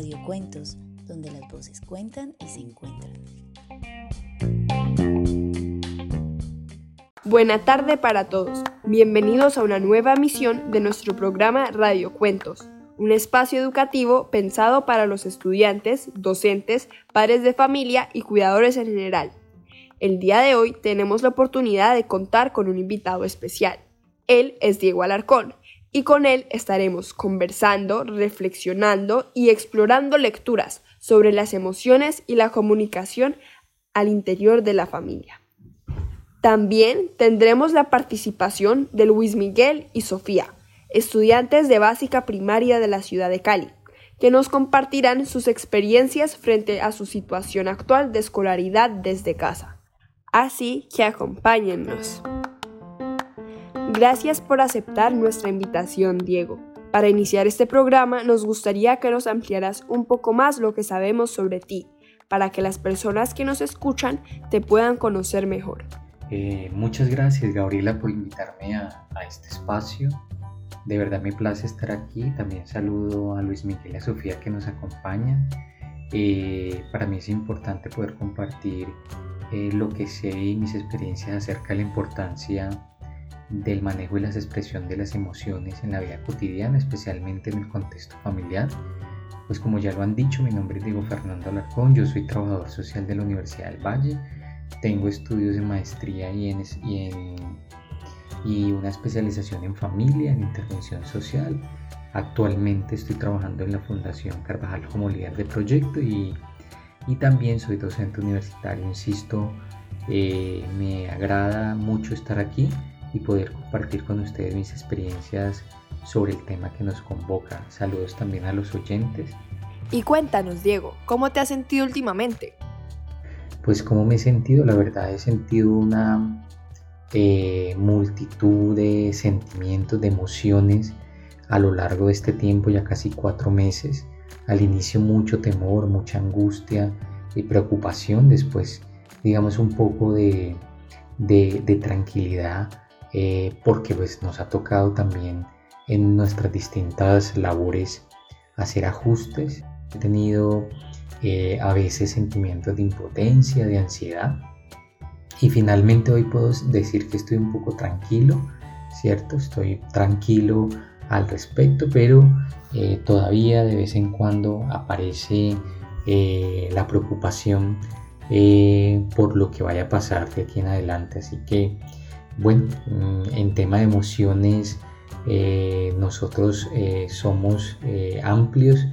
Radio Cuentos, donde las voces cuentan y se encuentran. Buena tarde para todos. Bienvenidos a una nueva emisión de nuestro programa Radio Cuentos, un espacio educativo pensado para los estudiantes, docentes, padres de familia y cuidadores en general. El día de hoy tenemos la oportunidad de contar con un invitado especial. Él es Diego Alarcón y con él estaremos conversando, reflexionando y explorando lecturas sobre las emociones y la comunicación al interior de la familia. También tendremos la participación de Luis Miguel y Sofía, estudiantes de básica primaria de la ciudad de Cali, que nos compartirán sus experiencias frente a su situación actual de escolaridad desde casa. Así que acompáñennos. Gracias por aceptar nuestra invitación, Diego. Para iniciar este programa nos gustaría que nos ampliaras un poco más lo que sabemos sobre ti, para que las personas que nos escuchan te puedan conocer mejor. Eh, muchas gracias Gabriela por invitarme a, este espacio. De verdad me place estar aquí. También saludo a Luis Miguel y a Sofía que nos acompañan. Eh, para mí es importante poder compartir eh, lo que sé y mis experiencias acerca de la importancia del manejo y la expresión de las emociones en la vida cotidiana, especialmente en el contexto familiar. Pues como ya lo han dicho, mi nombre es Diego Fernando Alarcón, yo soy trabajador social de la Universidad del Valle tengo estudios de maestría y, en, y, una especialización en familia, en intervención social. Actualmente estoy trabajando en la Fundación Carvajal como líder de proyecto y, también soy docente universitario. Insisto, eh, me agrada mucho estar aquí y poder compartir con ustedes mis experiencias sobre el tema que nos convoca. Saludos también a los oyentes. Y cuéntanos, Diego, ¿cómo te has sentido últimamente? pues cómo me he sentido, la verdad he sentido una eh, multitud de sentimientos, de emociones a lo largo de este tiempo, ya casi cuatro meses. Al inicio mucho temor, mucha angustia y preocupación, después digamos un poco de, tranquilidad, eh, porque pues nos ha tocado también en nuestras distintas labores hacer ajustes. He tenido eh, a veces sentimientos de impotencia, de ansiedad. Y finalmente hoy puedo decir que estoy un poco tranquilo, ¿cierto? Estoy tranquilo al respecto, pero eh, todavía de vez en cuando aparece la preocupación por lo que vaya a pasar de aquí en adelante. Así que, bueno, mm, en tema de emociones, nosotros somos amplios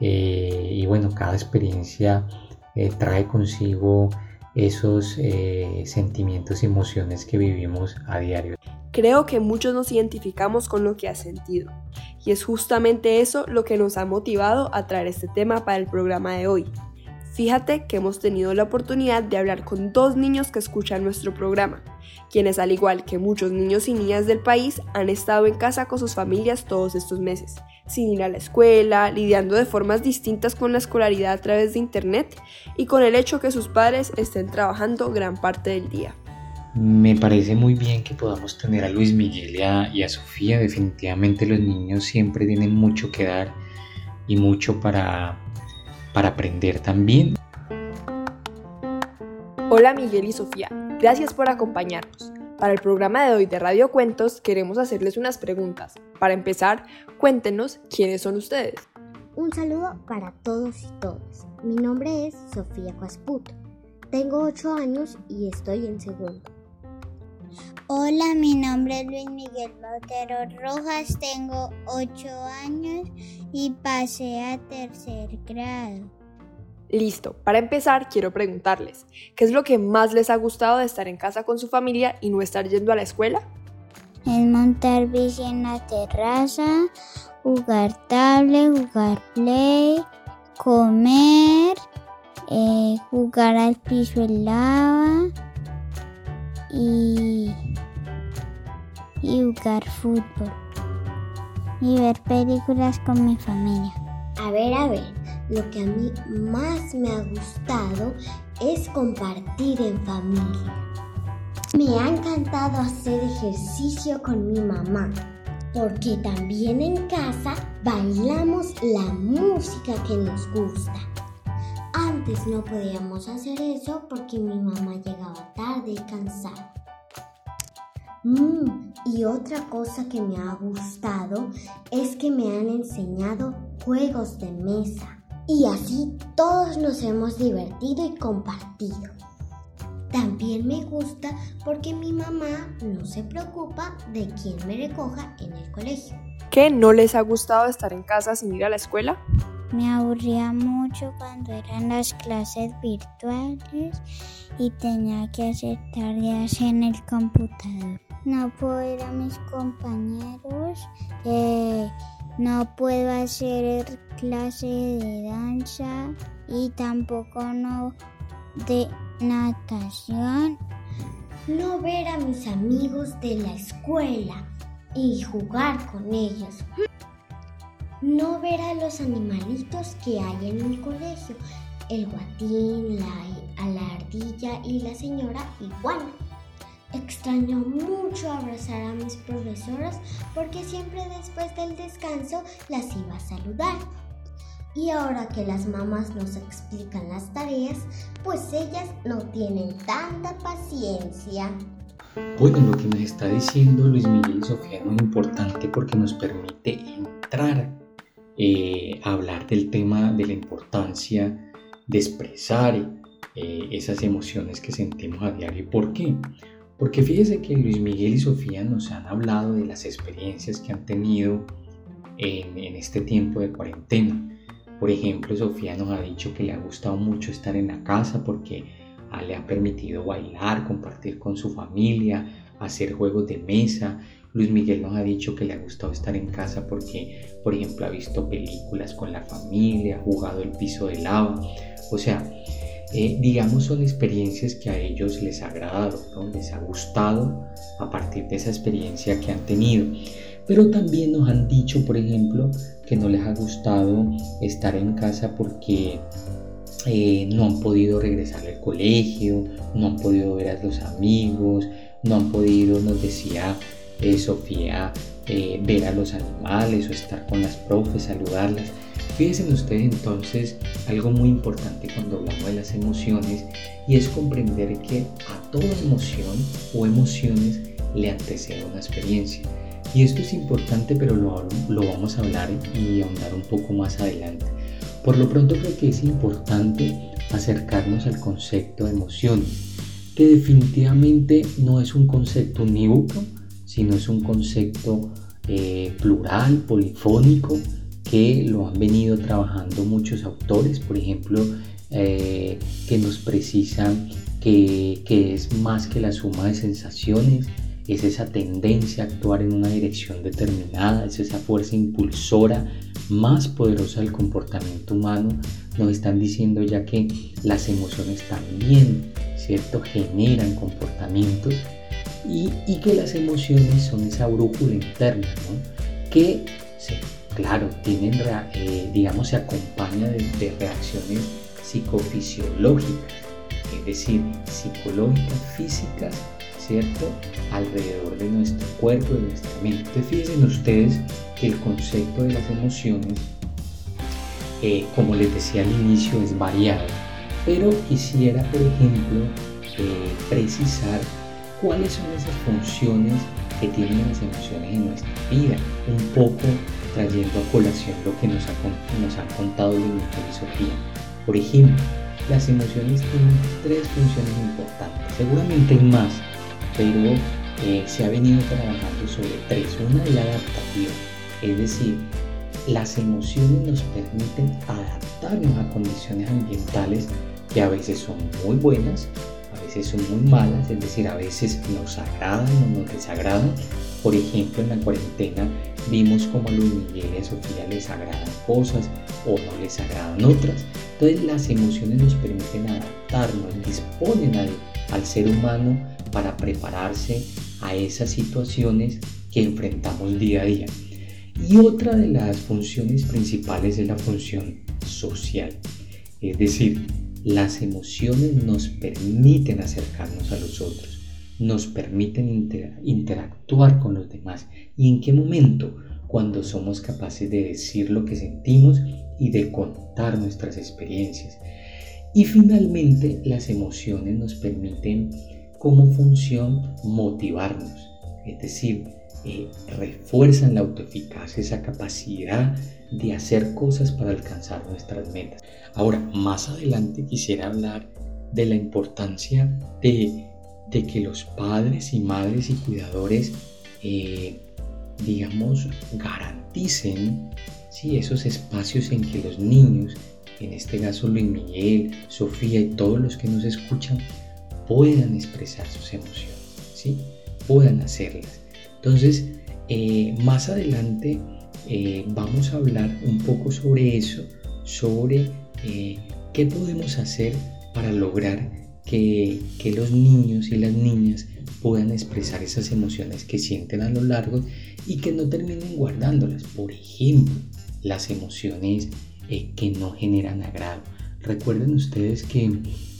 eh, y bueno, cada experiencia eh, trae consigo esos eh, sentimientos y emociones que vivimos a diario. Creo que muchos nos identificamos con lo que has sentido y es justamente eso lo que nos ha motivado a traer este tema para el programa de hoy. Fíjate que hemos tenido la oportunidad de hablar con dos niños que escuchan nuestro programa, quienes al igual que muchos niños y niñas del país han estado en casa con sus familias todos estos meses sin ir a la escuela, lidiando de formas distintas con la escolaridad a través de Internet y con el hecho que sus padres estén trabajando gran parte del día. Me parece muy bien que podamos tener a Luis Miguel y a, Sofía. Definitivamente los niños siempre tienen mucho que dar y mucho para, para aprender también. Hola Miguel y Sofía, gracias por acompañarnos. Para el programa de hoy de Radio Cuentos queremos hacerles unas preguntas. Para empezar, cuéntenos quiénes son ustedes. Un saludo para todos y todas. Mi nombre es Sofía Cuasputo. Tengo 8 años y estoy en segundo. Hola, mi nombre es Luis Miguel Botero Rojas, tengo 8 años y pasé a tercer grado. Listo, para empezar quiero preguntarles, ¿qué es lo que más les ha gustado de estar en casa con su familia y no estar yendo a la escuela? Es montar bici en la terraza, jugar tablet, jugar play, comer, eh, jugar al piso en lava y, y jugar fútbol y ver películas con mi familia. A ver, a ver, lo que a mí más me ha gustado es compartir en familia. Me ha encantado hacer ejercicio con mi mamá, porque también en casa bailamos la música que nos gusta. No podíamos hacer eso porque mi mamá llegaba tarde y cansada. Mm, y otra cosa que me ha gustado es que me han enseñado juegos de mesa. Y así todos nos hemos divertido y compartido. También me gusta porque mi mamá no se preocupa de quién me recoja en el colegio. ¿Qué no les ha gustado estar en casa sin ir a la escuela? Me aburría mucho cuando eran las clases virtuales y tenía que hacer tareas en el computador. No puedo ver a mis compañeros, eh, no puedo hacer clase de danza y tampoco no de natación. No ver a mis amigos de la escuela y jugar con ellos. No ver a los animalitos que hay en el colegio. El guatín, la, a la ardilla y la señora iguana. Extraño mucho abrazar a mis profesoras porque siempre después del descanso las iba a saludar. Y ahora que las mamás nos explican las tareas, pues ellas no tienen tanta paciencia. Bueno, lo que nos está diciendo Luis Miguel Sofía es muy importante porque nos permite entrar eh, hablar del tema de la importancia de expresar eh, esas emociones que sentimos a diario. ¿Por qué? Porque fíjese que Luis Miguel y Sofía nos han hablado de las experiencias que han tenido en, en este tiempo de cuarentena. Por ejemplo, Sofía nos ha dicho que le ha gustado mucho estar en la casa porque ah, le ha permitido bailar, compartir con su familia, hacer juegos de mesa. Luis Miguel nos ha dicho que le ha gustado estar en casa porque, por ejemplo, ha visto películas con la familia, ha jugado el piso de lava. O sea, eh, digamos, son experiencias que a ellos les ha agradado, les ha gustado a partir de esa experiencia que han tenido. Pero también nos han dicho, por ejemplo, que no les ha gustado estar en casa porque eh, no han podido regresar al colegio, no han podido ver a los amigos, no han podido, nos decía eh, Sofía, eh, ver a los animales o estar con las profes, saludarlas. Fíjense ustedes entonces algo muy importante cuando hablamos de las emociones y es comprender que a toda emoción o emociones le antecede una experiencia. Y esto es importante, pero lo, lo vamos a hablar y ahondar un poco más adelante. Por lo pronto creo que es importante acercarnos al concepto de emociones, que definitivamente no es un concepto unívoco, sino es un concepto eh, plural, polifónico, que lo han venido trabajando muchos autores, por ejemplo, eh, que nos precisan que, que es más que la suma de sensaciones, es esa tendencia a actuar en una dirección determinada, es esa fuerza impulsora más poderosa del comportamiento humano. Nos están diciendo ya que las emociones también, ¿cierto?, generan comportamientos y, que las emociones son esa brújula interna, ¿no? que, claro, tienen, eh, digamos, se acompaña de, reacciones psicofisiológicas, es decir, psicológicas, físicas ¿cierto? Alrededor de nuestro cuerpo, de nuestra mente. Fíjense ustedes que el concepto de las emociones, eh, como les decía al inicio, es variado. Pero quisiera, por ejemplo, eh, precisar cuáles son esas funciones que tienen las emociones en nuestra vida. Un poco trayendo a colación lo que nos ha, nos ha contado Luis y Sofía. Por ejemplo, las emociones tienen tres funciones importantes. Seguramente hay más, pero eh, se ha venido trabajando sobre tres. Una es la adaptación, es decir, las emociones nos permiten adaptarnos a condiciones ambientales que a veces son muy buenas, a veces son muy malas, es decir, a veces nos agradan o nos desagradan. Por ejemplo, en la cuarentena vimos como a Luis Miguel y a Sofía les agradan cosas o no les agradan otras. Entonces las emociones nos permiten adaptarnos, disponen al, al ser humano para prepararse a esas situaciones que enfrentamos día a día. Y otra de las funciones principales es la función social. Es decir, las emociones nos permiten acercarnos a los otros, nos permiten interactuar con los demás. ¿Y en qué momento? Cuando somos capaces de decir lo que sentimos y de contar nuestras experiencias. Y finalmente, las emociones nos permiten como función motivarnos, es decir, eh, refuerzan la autoeficacia, esa capacidad de hacer cosas para alcanzar nuestras metas. Ahora, más adelante quisiera hablar de la importancia de, que los padres y madres y cuidadores, eh, digamos, garanticen ¿sí? esos espacios en que los niños, en este caso Luis Miguel, Sofía y todos los que nos escuchan, puedan expresar sus emociones, ¿sí? puedan hacerlas. Entonces, eh, más adelante eh, vamos a hablar un poco sobre eso, sobre eh, qué podemos hacer para lograr que, los niños y las niñas puedan expresar esas emociones que sienten a lo largo y que no terminen guardándolas. Por ejemplo, las emociones que no generan agrado. Recuerden ustedes que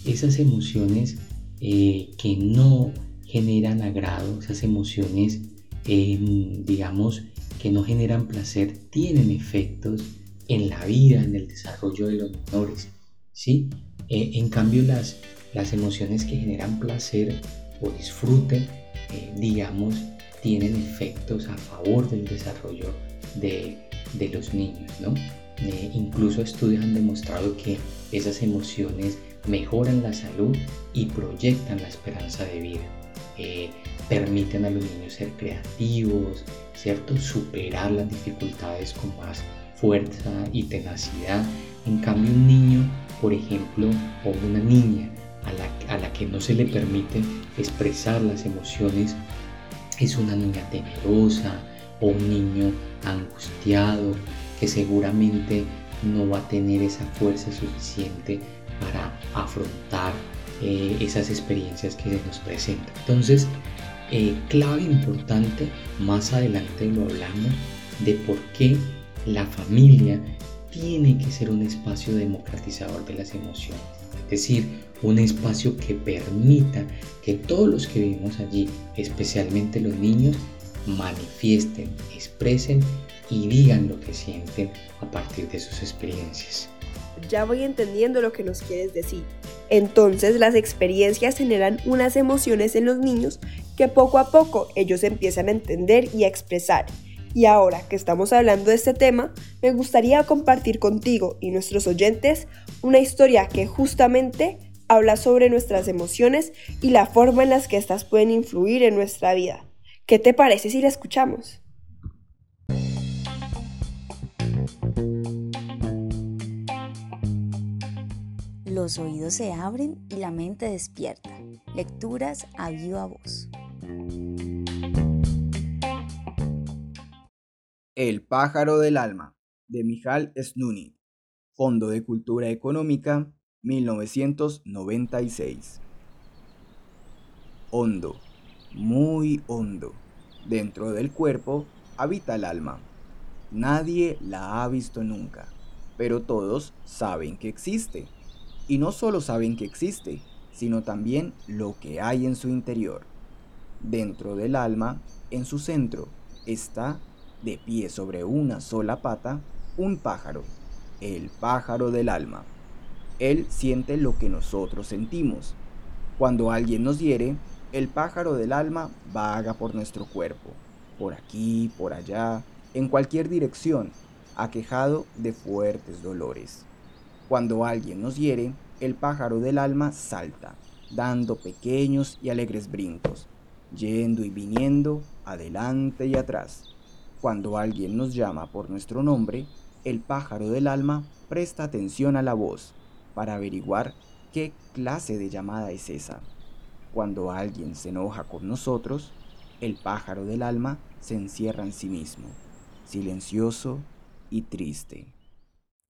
esas emociones eh, que no generan agrado, esas emociones, em, digamos, que no generan placer, tienen efectos en la vida, en el desarrollo de los menores. ¿sí? Eh, en cambio, las, las emociones que generan placer o disfrute, eh, digamos, tienen efectos a favor del desarrollo de, de los niños. ¿no? incluso estudios han demostrado que esas emociones mejoran la salud y proyectan la esperanza de vida. Permiten a los niños ser creativos, ¿cierto? Superar las dificultades con más fuerza y tenacidad. En cambio, un niño, por ejemplo, o una niña a la, a la que no se le permite expresar las emociones, es una niña temerosa o un niño angustiado que seguramente no va a tener esa fuerza suficiente para afrontar eh, esas experiencias que se nos presentan. Entonces, eh, clave importante, más adelante lo hablamos, de por qué la familia tiene que ser un espacio democratizador de las emociones. Es decir, un espacio que permita que todos los que vivimos allí, especialmente los niños, manifiesten, expresen y digan lo que sienten a partir de sus experiencias ya voy entendiendo lo que nos quieres decir. Entonces las experiencias generan unas emociones en los niños que poco a poco ellos empiezan a entender y a expresar. Y ahora que estamos hablando de este tema, me gustaría compartir contigo y nuestros oyentes una historia que justamente habla sobre nuestras emociones y la forma en las que éstas pueden influir en nuestra vida. ¿Qué te parece si la escuchamos? Los oídos se abren y la mente despierta. Lecturas a viva voz. El pájaro del alma, de Mijal Snuni. Fondo de Cultura Económica, 1996. Hondo, muy hondo. Dentro del cuerpo habita el alma. Nadie la ha visto nunca, pero todos saben que existe y no solo saben que existe, sino también lo que hay en su interior. Dentro del alma, en su centro, está, de pie sobre una sola pata, un pájaro, el pájaro del alma. Él siente lo que nosotros sentimos. Cuando alguien nos hiere, el pájaro del alma vaga por nuestro cuerpo, por aquí, por allá, en cualquier dirección, aquejado de fuertes dolores. Cuando alguien nos hiere, el pájaro del alma salta, dando pequeños y alegres brincos, yendo y viniendo, adelante y atrás. Cuando alguien nos llama por nuestro nombre, el pájaro del alma presta atención a la voz para averiguar qué clase de llamada es esa. Cuando alguien se enoja con nosotros, el pájaro del alma se encierra en sí mismo, silencioso y triste.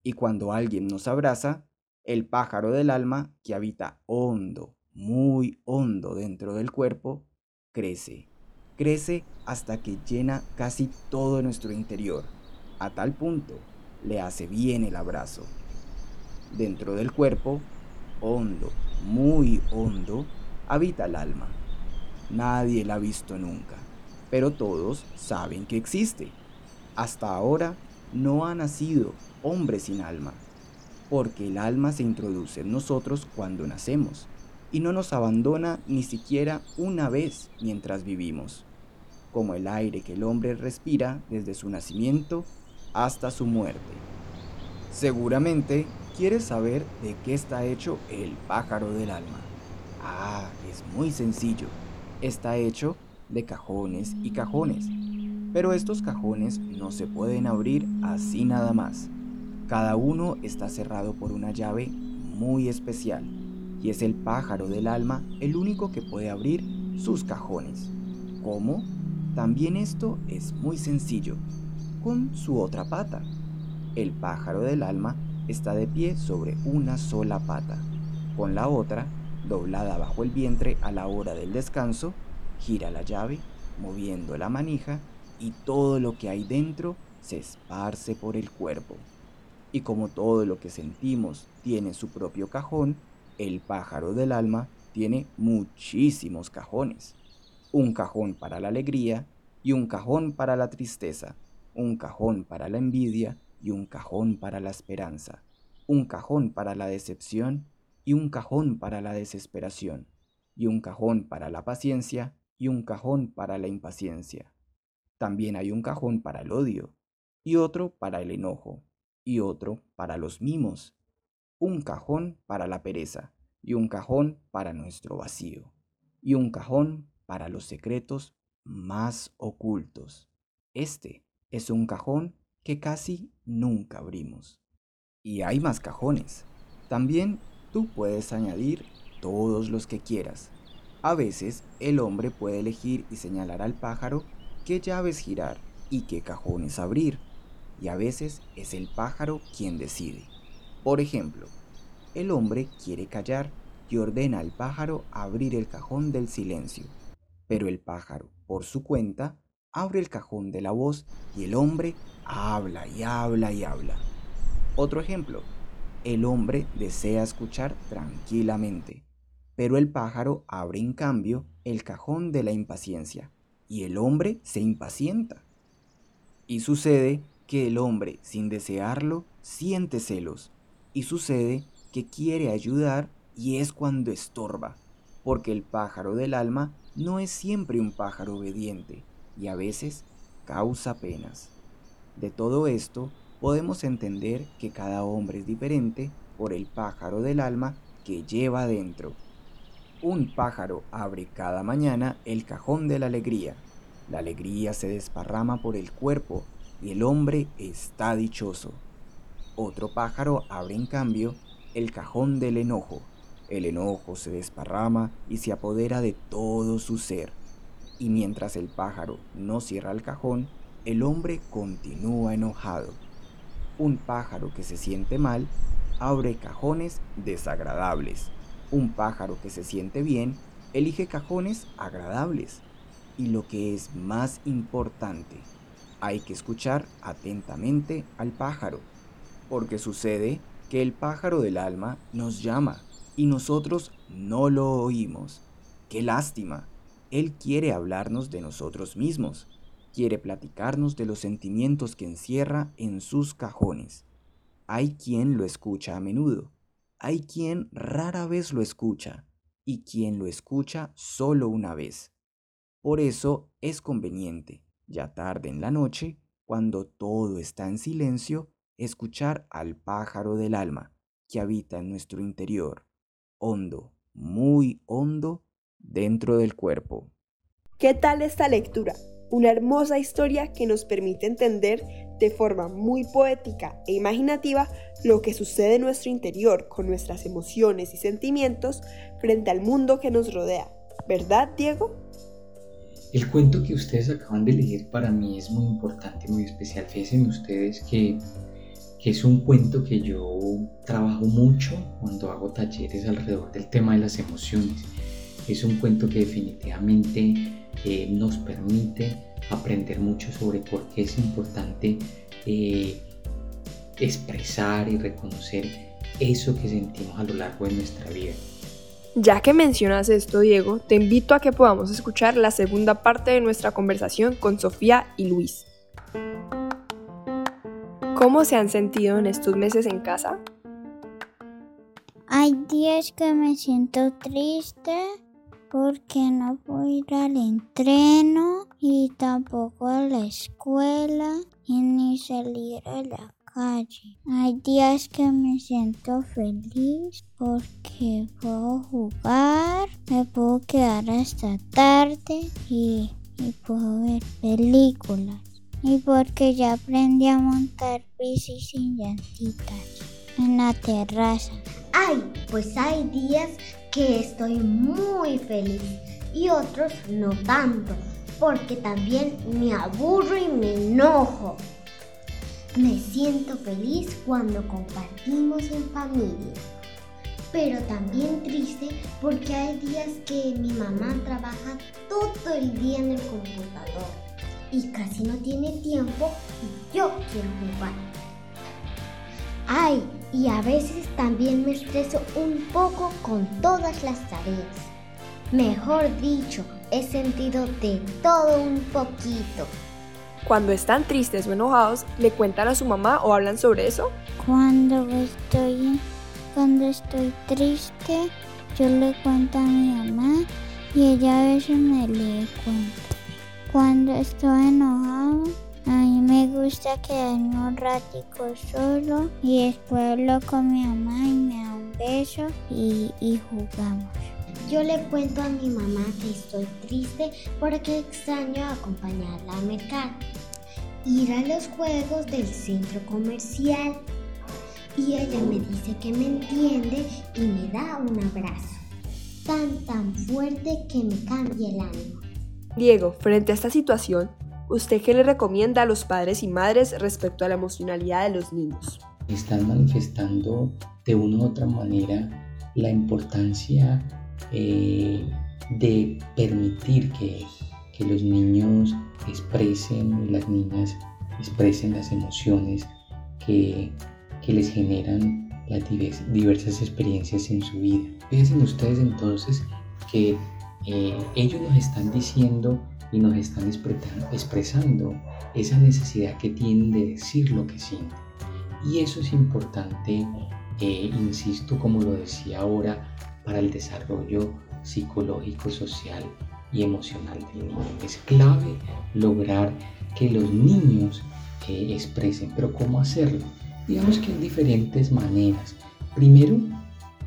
Y cuando alguien nos abraza, el pájaro del alma, que habita hondo, muy hondo dentro del cuerpo, crece crece hasta que llena casi todo nuestro interior. A tal punto le hace bien el abrazo. Dentro del cuerpo, hondo, muy hondo, habita el alma. Nadie la ha visto nunca, pero todos saben que existe. Hasta ahora no ha nacido hombre sin alma, porque el alma se introduce en nosotros cuando nacemos y no nos abandona ni siquiera una vez mientras vivimos como el aire que el hombre respira desde su nacimiento hasta su muerte. Seguramente quieres saber de qué está hecho el pájaro del alma. Ah, es muy sencillo. Está hecho de cajones y cajones. Pero estos cajones no se pueden abrir así nada más. Cada uno está cerrado por una llave muy especial. Y es el pájaro del alma el único que puede abrir sus cajones. ¿Cómo? También esto es muy sencillo, con su otra pata. El pájaro del alma está de pie sobre una sola pata, con la otra doblada bajo el vientre a la hora del descanso, gira la llave, moviendo la manija y todo lo que hay dentro se esparce por el cuerpo. Y como todo lo que sentimos tiene su propio cajón, el pájaro del alma tiene muchísimos cajones un cajón para la alegría y un cajón para la tristeza, un cajón para la envidia y un cajón para la esperanza, un cajón para la decepción y un cajón para la desesperación, y un cajón para la paciencia y un cajón para la impaciencia. También hay un cajón para el odio, y otro para el enojo, y otro para los mimos, un cajón para la pereza, y un cajón para nuestro vacío, y un cajón para los secretos más ocultos. Este es un cajón que casi nunca abrimos. Y hay más cajones. También tú puedes añadir todos los que quieras. A veces el hombre puede elegir y señalar al pájaro qué llaves girar y qué cajones abrir. Y a veces es el pájaro quien decide. Por ejemplo, el hombre quiere callar y ordena al pájaro abrir el cajón del silencio pero el pájaro, por su cuenta, abre el cajón de la voz y el hombre habla y habla y habla. Otro ejemplo, el hombre desea escuchar tranquilamente, pero el pájaro abre en cambio el cajón de la impaciencia y el hombre se impacienta. Y sucede que el hombre, sin desearlo, siente celos y sucede que quiere ayudar y es cuando estorba, porque el pájaro del alma no es siempre un pájaro obediente y a veces causa penas. De todo esto podemos entender que cada hombre es diferente por el pájaro del alma que lleva dentro. Un pájaro abre cada mañana el cajón de la alegría. La alegría se desparrama por el cuerpo y el hombre está dichoso. Otro pájaro abre en cambio el cajón del enojo el enojo se desparrama y se apodera de todo su ser. Y mientras el pájaro no cierra el cajón, el hombre continúa enojado. Un pájaro que se siente mal abre cajones desagradables. Un pájaro que se siente bien elige cajones agradables. Y lo que es más importante, hay que escuchar atentamente al pájaro, porque sucede que el pájaro del alma nos llama y nosotros no lo oímos. ¡Qué lástima! Él quiere hablarnos de nosotros mismos, quiere platicarnos de los sentimientos que encierra en sus cajones. Hay quien lo escucha a menudo, hay quien rara vez lo escucha y quien lo escucha solo una vez. Por eso es conveniente, ya tarde en la noche, cuando todo está en silencio, escuchar al pájaro del alma que habita en nuestro interior hondo, muy hondo dentro del cuerpo. ¿Qué tal esta lectura? una hermosa historia que nos permite entender de forma muy poética e imaginativa lo que sucede en nuestro interior con nuestras emociones y sentimientos frente al mundo que nos rodea. ¿Verdad, Diego? El cuento que ustedes acaban de leer para mí es muy importante, muy especial. Fíjense ustedes que, que es un cuento que yo trabajo mucho cuando hago talleres alrededor del tema de las emociones. Es un cuento que definitivamente eh, nos permite aprender mucho sobre por qué es importante eh, expresar y reconocer eso que sentimos a lo largo de nuestra vida. Ya que mencionas esto, Diego, te invito a que podamos escuchar la segunda parte de nuestra conversación con Sofía y Luis. ¿Cómo se han sentido en estos meses en casa? Hay días que me siento triste porque no puedo ir al entreno y tampoco a la escuela y ni salir a la Hay días que me siento feliz porque puedo jugar, me puedo quedar hasta tarde y, y puedo ver películas. Y porque ya aprendí a montar bici sin llantitas en la terraza. Ay, pues hay días que estoy muy feliz y otros no tanto, porque también me aburro y me enojo. Me siento feliz cuando compartimos en familia, pero también triste porque hay días que mi mamá trabaja todo el día en el computador y casi no tiene tiempo y yo quiero jugar. Ay, y a veces también me estreso un poco con todas las tareas. Mejor dicho, he sentido de todo un poquito. Cuando están tristes o enojados, ¿le cuentan a su mamá o hablan sobre eso? Cuando estoy, cuando estoy triste, yo le cuento a mi mamá y ella a veces me lee cuentos. Cuando estoy enojado, a mí me gusta quedarme un ratico solo y después hablo con mi mamá y me da un beso y, y jugamos. Yo le cuento a mi mamá que estoy triste porque extraño acompañarla a mercar, ir a los juegos del centro comercial. Y ella me dice que me entiende y me da un abrazo, tan tan fuerte que me cambia el ánimo. Diego, frente a esta situación, ¿usted qué le recomienda a los padres y madres respecto a la emocionalidad de los niños? Están manifestando de una u otra manera la importancia eh, de permitir que, que los niños expresen, las niñas expresen las emociones que, que les generan las diversas experiencias en su vida. Piensen ustedes entonces que eh, ellos nos están diciendo y nos están expresando esa necesidad que tienen de decir lo que sienten. Y eso es importante, eh, insisto, como lo decía ahora, para el desarrollo psicológico, social y emocional del niño. Es clave lograr que los niños eh, expresen, pero ¿cómo hacerlo? Digamos que en diferentes maneras. Primero,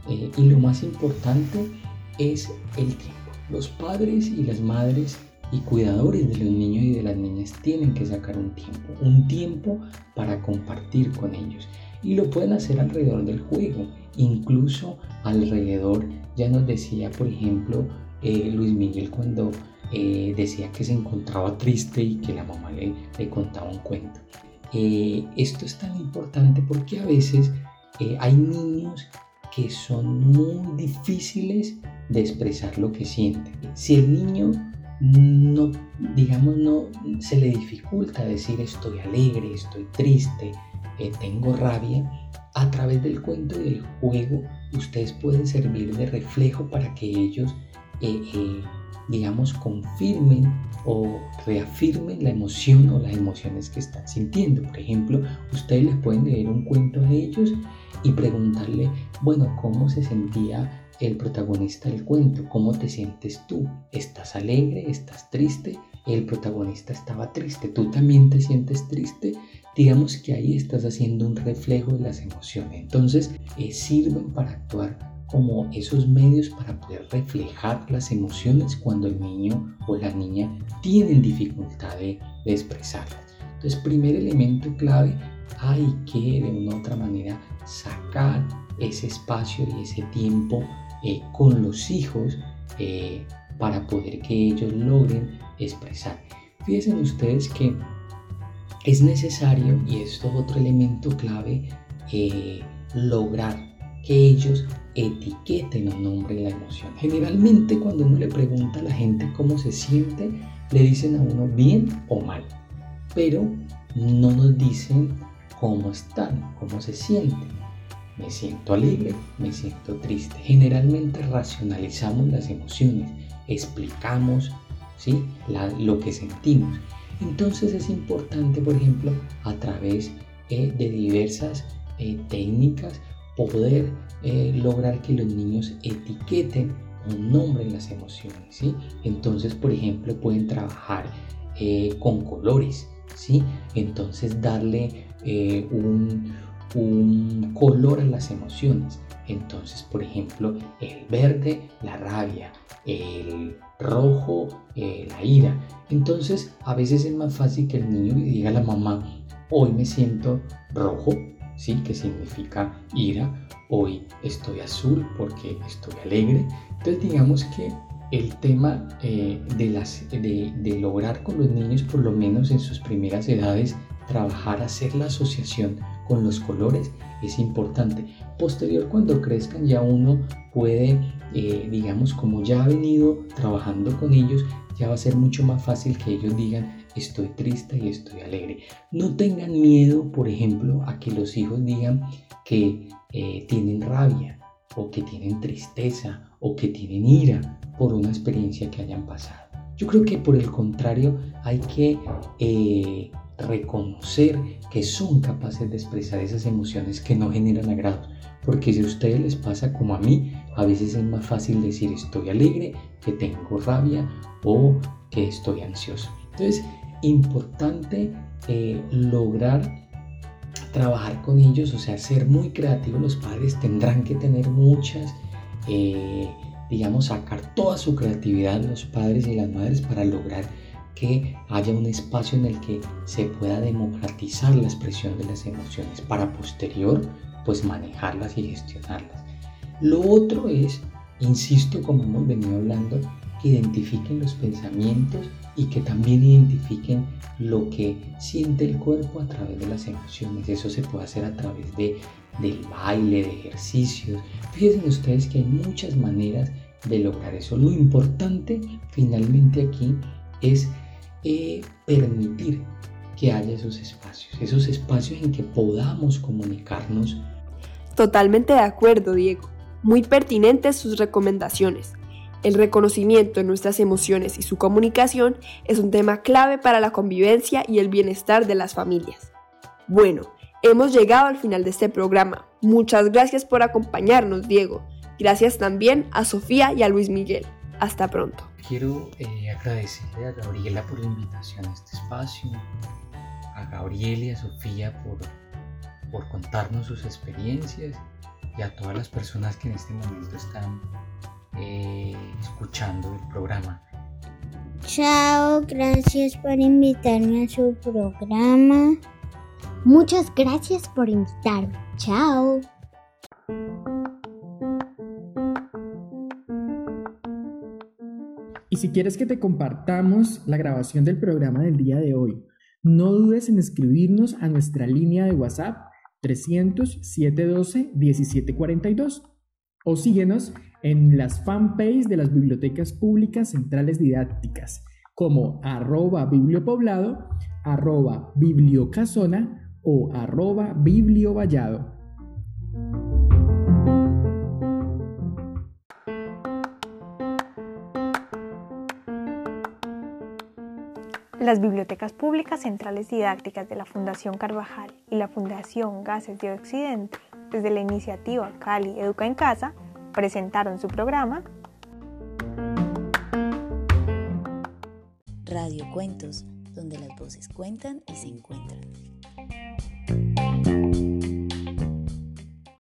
eh, y lo más importante, es el tiempo. Los padres y las madres y cuidadores de los niños y de las niñas tienen que sacar un tiempo, un tiempo para compartir con ellos. Y lo pueden hacer alrededor del juego, incluso alrededor, ya nos decía, por ejemplo, eh, Luis Miguel cuando eh, decía que se encontraba triste y que la mamá le, le contaba un cuento. Eh, esto es tan importante porque a veces hay niños que son muy difíciles de expresar lo que sienten. Si el niño no, digamos, no se le dificulta decir estoy alegre, estoy triste, tengo rabia, a través del cuento y del juego ustedes pueden servir de reflejo para que ellos, eh, eh, digamos, confirmen o reafirmen la emoción o las emociones que están sintiendo. Por ejemplo, ustedes les pueden leer un cuento a ellos y preguntarle, bueno, ¿cómo se sentía el protagonista del cuento. ¿Cómo te sientes tú? ¿Estás alegre? ¿Estás triste? El protagonista estaba triste. ¿Tú también te sientes triste? Digamos que ahí estás haciendo un reflejo de las emociones. Entonces, eh, sirven para actuar como esos medios para poder reflejar las emociones cuando el niño o la niña tienen dificultad de, expresarlas. Entonces, primer elemento clave, hay que de una u otra manera sacar ese espacio y ese tiempo eh, con los hijos eh, para poder que ellos logren expresar. Fíjense ustedes que es necesario, y esto es otro elemento clave, eh, lograr que ellos etiqueten o nombren la emoción. Generalmente cuando uno le pregunta a la gente cómo se siente, le dicen a uno bien o mal, pero no nos dicen cómo están, cómo se sienten. Me siento alegre, me siento triste. Generalmente racionalizamos las emociones, explicamos ¿sí? lo que sentimos. Entonces es importante, por ejemplo, a través eh, de diversas eh, técnicas, poder eh, lograr que los niños etiqueten o nombren las emociones. Entonces, por ejemplo, pueden trabajar con colores. ¿sí? Entonces, darle un color a las emociones. Entonces, por ejemplo, el verde, la rabia, el rojo, eh, la ira. Entonces, a veces es más fácil que el niño le diga a la mamá, hoy me siento rojo, ¿sí? Que significa ira. Hoy estoy azul porque estoy alegre. Entonces, digamos que el tema eh, de, las, de, de lograr con los niños, por lo menos en sus primeras edades, trabajar, hacer la asociación con los colores es importante. Posterior, cuando crezcan, ya uno puede, eh, digamos, como ya ha venido trabajando con ellos, ya va a ser mucho más fácil que ellos digan estoy triste y estoy alegre. No tengan miedo, por ejemplo, a que los hijos digan que eh, tienen rabia o que tienen tristeza o que tienen ira por una experiencia que hayan pasado. Yo creo que por el contrario hay que eh, reconocer que son capaces de expresar esas emociones que no generan agrado. Porque si a ustedes les pasa como a mí, a veces es más fácil decir estoy alegre, que tengo rabia o que estoy ansioso. Entonces, importante eh, lograr trabajar con ellos, o sea, ser muy creativos. Los padres tendrán que tener muchas, eh, digamos, sacar toda su creatividad, los padres y las madres, para lograr que haya un espacio en el que se pueda democratizar la expresión de las emociones para posterior pues manejarlas y gestionarlas. Lo otro es, insisto como hemos venido hablando, que identifiquen los pensamientos y que también identifiquen lo que siente el cuerpo a través de las emociones. Eso se puede hacer a través de, del baile, de ejercicios. Fíjense ustedes que hay muchas maneras de lograr eso. Lo importante finalmente aquí es eh, permitir que haya esos espacios, esos espacios en que podamos comunicarnos. Totalmente de acuerdo, Diego. Muy pertinentes sus recomendaciones. El reconocimiento de nuestras emociones y su comunicación es un tema clave para la convivencia y el bienestar de las familias. Bueno, hemos llegado al final de este programa. Muchas gracias por acompañarnos, Diego. Gracias también a Sofía y a Luis Miguel. Hasta pronto. Quiero eh, agradecerle a Gabriela por la invitación a este espacio, a Gabriela y a Sofía por, por contarnos sus experiencias y a todas las personas que en este momento están eh, escuchando el programa. Chao, gracias por invitarme a su programa. Muchas gracias por invitarme. Chao. Y si quieres que te compartamos la grabación del programa del día de hoy, no dudes en escribirnos a nuestra línea de WhatsApp 300 712 1742 o síguenos en las fanpages de las bibliotecas públicas centrales didácticas como arroba bibliopoblado, arroba bibliocasona o arroba bibliovallado. Las bibliotecas públicas centrales didácticas de la Fundación Carvajal y la Fundación Gases de Occidente, desde la iniciativa Cali Educa en Casa, presentaron su programa Radio Cuentos, donde las voces cuentan y se encuentran.